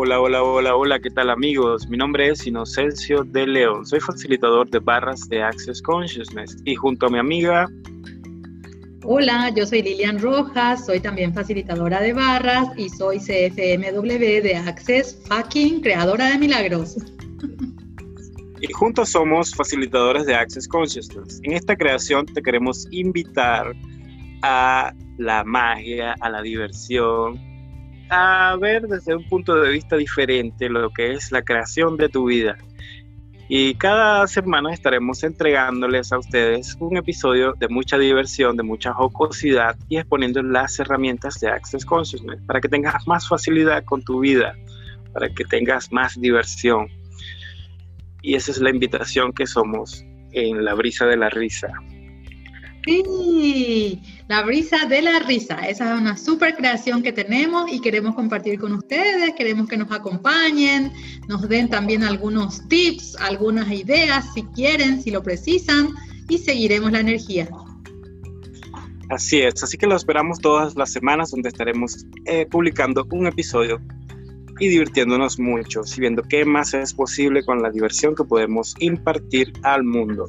Hola, hola, hola, hola, ¿qué tal amigos? Mi nombre es Inocencio de León, soy facilitador de barras de Access Consciousness y junto a mi amiga... Hola, yo soy Lilian Rojas, soy también facilitadora de barras y soy CFMW de Access Fucking Creadora de Milagros. Y juntos somos facilitadores de Access Consciousness. En esta creación te queremos invitar a la magia, a la diversión, a ver desde un punto de vista diferente lo que es la creación de tu vida. Y cada semana estaremos entregándoles a ustedes un episodio de mucha diversión, de mucha jocosidad y exponiendo las herramientas de Access Consciousness para que tengas más facilidad con tu vida, para que tengas más diversión. Y esa es la invitación que somos en la brisa de la risa. Sí, la brisa de la risa. Esa es una super creación que tenemos y queremos compartir con ustedes. Queremos que nos acompañen, nos den también algunos tips, algunas ideas, si quieren, si lo precisan, y seguiremos la energía. Así es, así que lo esperamos todas las semanas donde estaremos eh, publicando un episodio y divirtiéndonos mucho, y viendo qué más es posible con la diversión que podemos impartir al mundo.